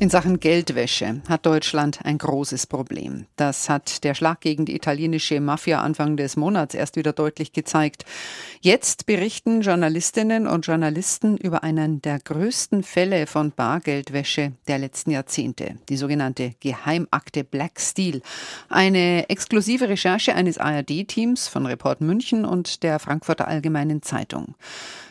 In Sachen Geldwäsche hat Deutschland ein großes Problem. Das hat der Schlag gegen die italienische Mafia Anfang des Monats erst wieder deutlich gezeigt. Jetzt berichten Journalistinnen und Journalisten über einen der größten Fälle von Bargeldwäsche der letzten Jahrzehnte, die sogenannte Geheimakte Black Steel. Eine exklusive Recherche eines ARD-Teams von Report München und der Frankfurter Allgemeinen Zeitung.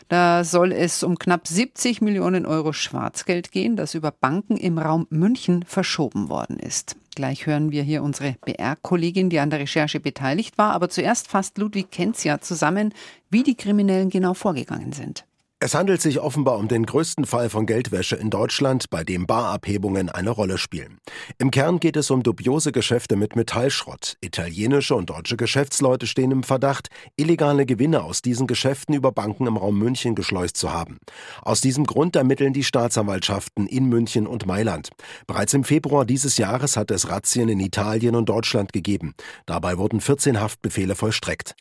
Da soll es um knapp 70 Millionen Euro Schwarzgeld gehen, das über Banken im Raum München verschoben worden ist. Gleich hören wir hier unsere BR-Kollegin, die an der Recherche beteiligt war. Aber zuerst fasst Ludwig Kenzia zusammen, wie die Kriminellen genau vorgegangen sind. Es handelt sich offenbar um den größten Fall von Geldwäsche in Deutschland, bei dem Barabhebungen eine Rolle spielen. Im Kern geht es um dubiose Geschäfte mit Metallschrott. Italienische und deutsche Geschäftsleute stehen im Verdacht, illegale Gewinne aus diesen Geschäften über Banken im Raum München geschleust zu haben. Aus diesem Grund ermitteln die Staatsanwaltschaften in München und Mailand. Bereits im Februar dieses Jahres hat es Razzien in Italien und Deutschland gegeben. Dabei wurden 14 Haftbefehle vollstreckt.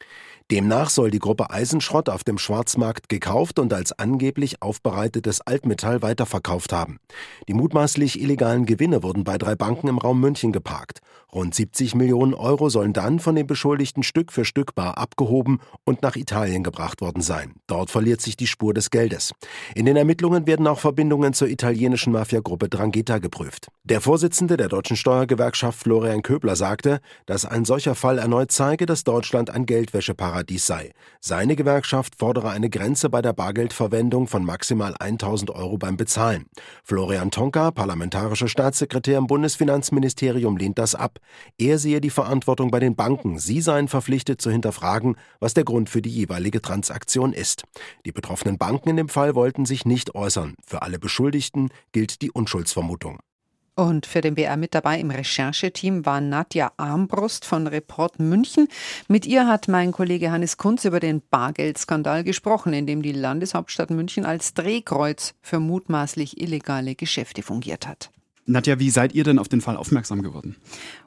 Demnach soll die Gruppe Eisenschrott auf dem Schwarzmarkt gekauft und als angeblich aufbereitetes Altmetall weiterverkauft haben. Die mutmaßlich illegalen Gewinne wurden bei drei Banken im Raum München geparkt. Rund 70 Millionen Euro sollen dann von den Beschuldigten Stück für Stück bar abgehoben und nach Italien gebracht worden sein. Dort verliert sich die Spur des Geldes. In den Ermittlungen werden auch Verbindungen zur italienischen Mafiagruppe Drangheta geprüft. Der Vorsitzende der deutschen Steuergewerkschaft Florian Köbler sagte, dass ein solcher Fall erneut zeige, dass Deutschland ein Geldwäscheparadies Paradies sei. Seine Gewerkschaft fordere eine Grenze bei der Bargeldverwendung von maximal 1000 Euro beim Bezahlen. Florian Tonka, parlamentarischer Staatssekretär im Bundesfinanzministerium, lehnt das ab. Er sehe die Verantwortung bei den Banken. Sie seien verpflichtet zu hinterfragen, was der Grund für die jeweilige Transaktion ist. Die betroffenen Banken in dem Fall wollten sich nicht äußern. Für alle Beschuldigten gilt die Unschuldsvermutung. Und für den BR mit dabei im Rechercheteam war Nadja Armbrust von Report München. Mit ihr hat mein Kollege Hannes Kunz über den Bargeldskandal gesprochen, in dem die Landeshauptstadt München als Drehkreuz für mutmaßlich illegale Geschäfte fungiert hat. Nadja, wie seid ihr denn auf den Fall aufmerksam geworden?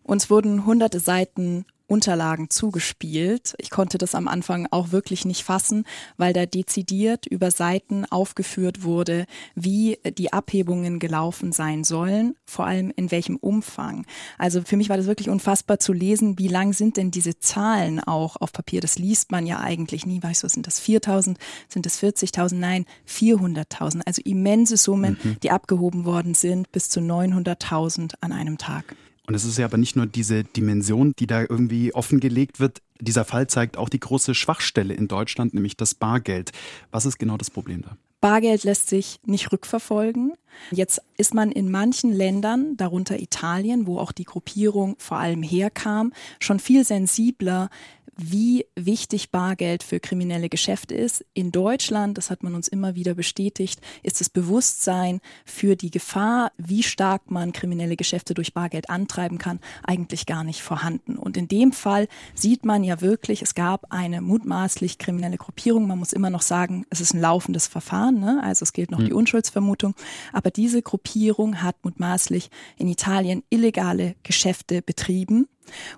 Uns wurden hunderte Seiten Unterlagen zugespielt. Ich konnte das am Anfang auch wirklich nicht fassen, weil da dezidiert über Seiten aufgeführt wurde, wie die Abhebungen gelaufen sein sollen, vor allem in welchem Umfang. Also für mich war das wirklich unfassbar zu lesen, wie lang sind denn diese Zahlen auch auf Papier. Das liest man ja eigentlich nie. Weißt du, sind das 4.000, sind das 40.000? Nein, 400.000. Also immense Summen, mhm. die abgehoben worden sind, bis zu 900.000 an einem Tag. Und es ist ja aber nicht nur diese Dimension, die da irgendwie offengelegt wird. Dieser Fall zeigt auch die große Schwachstelle in Deutschland, nämlich das Bargeld. Was ist genau das Problem da? Bargeld lässt sich nicht rückverfolgen. Jetzt ist man in manchen Ländern, darunter Italien, wo auch die Gruppierung vor allem herkam, schon viel sensibler wie wichtig Bargeld für kriminelle Geschäfte ist. In Deutschland, das hat man uns immer wieder bestätigt, ist das Bewusstsein für die Gefahr, wie stark man kriminelle Geschäfte durch Bargeld antreiben kann, eigentlich gar nicht vorhanden. Und in dem Fall sieht man ja wirklich, es gab eine mutmaßlich kriminelle Gruppierung. Man muss immer noch sagen, es ist ein laufendes Verfahren, ne? also es gilt noch mhm. die Unschuldsvermutung. Aber diese Gruppierung hat mutmaßlich in Italien illegale Geschäfte betrieben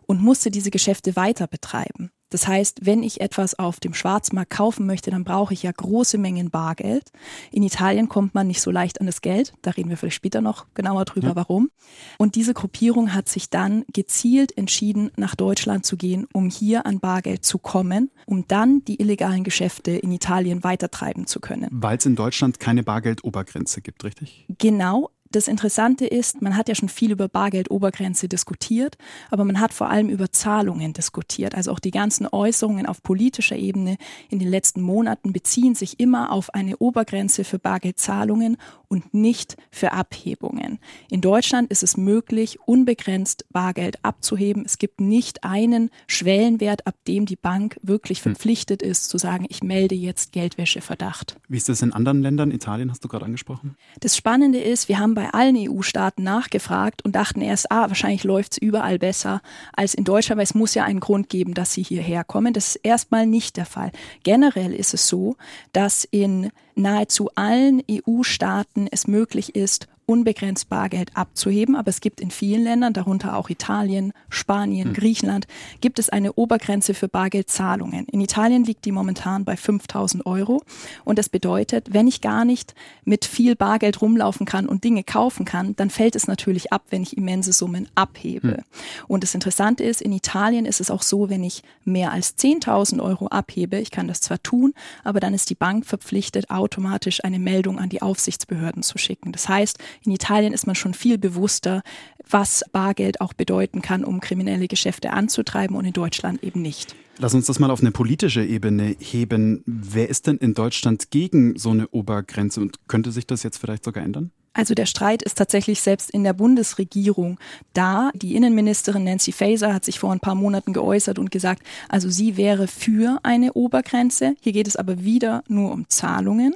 und musste diese Geschäfte weiter betreiben. Das heißt, wenn ich etwas auf dem Schwarzmarkt kaufen möchte, dann brauche ich ja große Mengen Bargeld. In Italien kommt man nicht so leicht an das Geld. Da reden wir vielleicht später noch genauer drüber, ja. warum. Und diese Gruppierung hat sich dann gezielt entschieden, nach Deutschland zu gehen, um hier an Bargeld zu kommen, um dann die illegalen Geschäfte in Italien weitertreiben zu können. Weil es in Deutschland keine Bargeldobergrenze gibt, richtig? Genau. Das Interessante ist, man hat ja schon viel über Bargeldobergrenze diskutiert, aber man hat vor allem über Zahlungen diskutiert. Also auch die ganzen Äußerungen auf politischer Ebene in den letzten Monaten beziehen sich immer auf eine Obergrenze für Bargeldzahlungen und nicht für Abhebungen. In Deutschland ist es möglich, unbegrenzt Bargeld abzuheben. Es gibt nicht einen Schwellenwert, ab dem die Bank wirklich hm. verpflichtet ist, zu sagen, ich melde jetzt Geldwäscheverdacht. Wie ist das in anderen Ländern? Italien hast du gerade angesprochen. Das Spannende ist, wir haben bei allen EU-Staaten nachgefragt und dachten erst, ah, wahrscheinlich läuft es überall besser als in Deutschland, weil es muss ja einen Grund geben, dass sie hierher kommen. Das ist erstmal nicht der Fall. Generell ist es so, dass in nahezu allen EU-Staaten es möglich ist, unbegrenzt Bargeld abzuheben, aber es gibt in vielen Ländern, darunter auch Italien, Spanien, hm. Griechenland, gibt es eine Obergrenze für Bargeldzahlungen. In Italien liegt die momentan bei 5000 Euro und das bedeutet, wenn ich gar nicht mit viel Bargeld rumlaufen kann und Dinge kaufen kann, dann fällt es natürlich ab, wenn ich immense Summen abhebe. Hm. Und das Interessante ist, in Italien ist es auch so, wenn ich mehr als 10.000 Euro abhebe, ich kann das zwar tun, aber dann ist die Bank verpflichtet, automatisch eine Meldung an die Aufsichtsbehörden zu schicken. Das heißt, in Italien ist man schon viel bewusster, was Bargeld auch bedeuten kann, um kriminelle Geschäfte anzutreiben und in Deutschland eben nicht. Lass uns das mal auf eine politische Ebene heben. Wer ist denn in Deutschland gegen so eine Obergrenze und könnte sich das jetzt vielleicht sogar ändern? Also der Streit ist tatsächlich selbst in der Bundesregierung da. Die Innenministerin Nancy Faeser hat sich vor ein paar Monaten geäußert und gesagt, also sie wäre für eine Obergrenze. Hier geht es aber wieder nur um Zahlungen.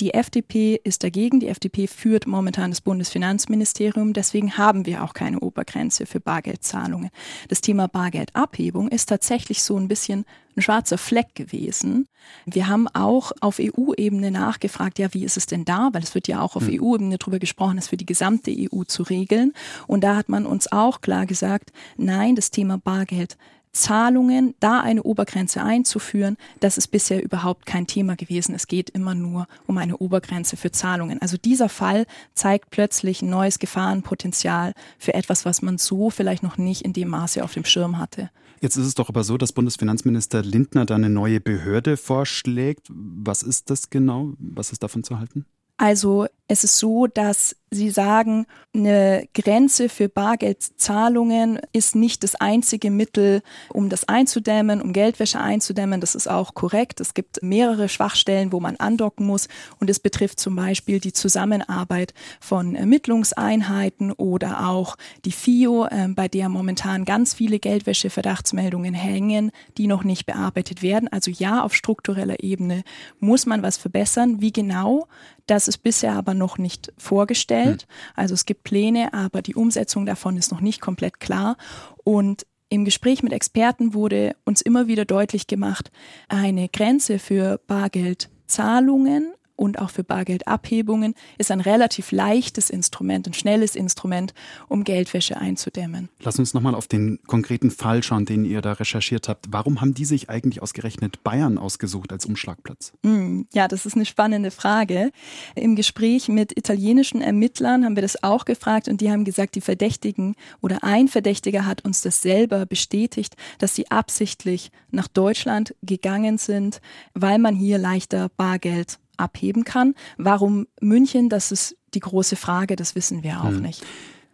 Die FDP ist dagegen. Die FDP führt momentan das Bundesfinanzministerium. Deswegen haben wir auch keine Obergrenze für Bargeldzahlungen. Das Thema Bargeldabhebung ist tatsächlich so ein bisschen ein schwarzer Fleck gewesen. Wir haben auch auf EU-Ebene nachgefragt, ja, wie ist es denn da? Weil es wird ja auch auf mhm. EU-Ebene darüber gesprochen, es für die gesamte EU zu regeln. Und da hat man uns auch klar gesagt, nein, das Thema Bargeld Zahlungen, da eine Obergrenze einzuführen, das ist bisher überhaupt kein Thema gewesen. Es geht immer nur um eine Obergrenze für Zahlungen. Also dieser Fall zeigt plötzlich ein neues Gefahrenpotenzial für etwas, was man so vielleicht noch nicht in dem Maße auf dem Schirm hatte. Jetzt ist es doch aber so, dass Bundesfinanzminister Lindner da eine neue Behörde vorschlägt. Was ist das genau? Was ist davon zu halten? Also es ist so, dass Sie sagen, eine Grenze für Bargeldzahlungen ist nicht das einzige Mittel, um das einzudämmen, um Geldwäsche einzudämmen. Das ist auch korrekt. Es gibt mehrere Schwachstellen, wo man andocken muss. Und es betrifft zum Beispiel die Zusammenarbeit von Ermittlungseinheiten oder auch die FIO, äh, bei der momentan ganz viele Geldwäsche-Verdachtsmeldungen hängen, die noch nicht bearbeitet werden. Also ja, auf struktureller Ebene muss man was verbessern. Wie genau? Das ist bisher aber noch nicht vorgestellt. Also es gibt Pläne, aber die Umsetzung davon ist noch nicht komplett klar. Und im Gespräch mit Experten wurde uns immer wieder deutlich gemacht, eine Grenze für Bargeldzahlungen und auch für Bargeldabhebungen ist ein relativ leichtes Instrument, ein schnelles Instrument, um Geldwäsche einzudämmen. Lass uns nochmal auf den konkreten Fall schauen, den ihr da recherchiert habt. Warum haben die sich eigentlich ausgerechnet Bayern ausgesucht als Umschlagplatz? Mm, ja, das ist eine spannende Frage. Im Gespräch mit italienischen Ermittlern haben wir das auch gefragt und die haben gesagt, die Verdächtigen oder ein Verdächtiger hat uns das selber bestätigt, dass sie absichtlich nach Deutschland gegangen sind, weil man hier leichter Bargeld abheben kann. Warum München, das ist die große Frage, das wissen wir auch hm. nicht.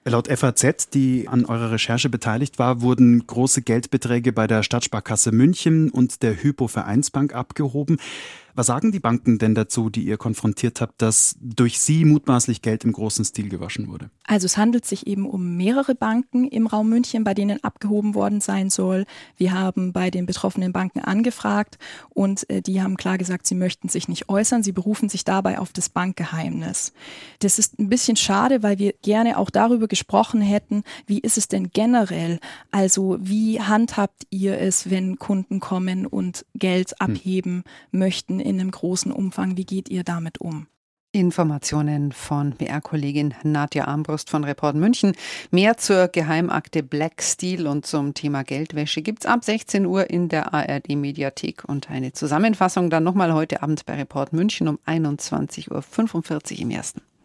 Laut FAZ, die an eurer Recherche beteiligt war, wurden große Geldbeträge bei der Stadtsparkasse München und der Hypo Vereinsbank abgehoben. Was sagen die Banken denn dazu, die ihr konfrontiert habt, dass durch sie mutmaßlich Geld im großen Stil gewaschen wurde? Also es handelt sich eben um mehrere Banken im Raum München, bei denen abgehoben worden sein soll. Wir haben bei den betroffenen Banken angefragt und äh, die haben klar gesagt, sie möchten sich nicht äußern. Sie berufen sich dabei auf das Bankgeheimnis. Das ist ein bisschen schade, weil wir gerne auch darüber gesprochen hätten, wie ist es denn generell? Also wie handhabt ihr es, wenn Kunden kommen und Geld hm. abheben hm. möchten in einem großen Umfang. Wie geht ihr damit um? Informationen von BR-Kollegin Nadja Armbrust von Report München. Mehr zur Geheimakte Black Steel und zum Thema Geldwäsche gibt es ab 16 Uhr in der ARD-Mediathek und eine Zusammenfassung dann nochmal heute Abend bei Report München um 21.45 Uhr im ersten.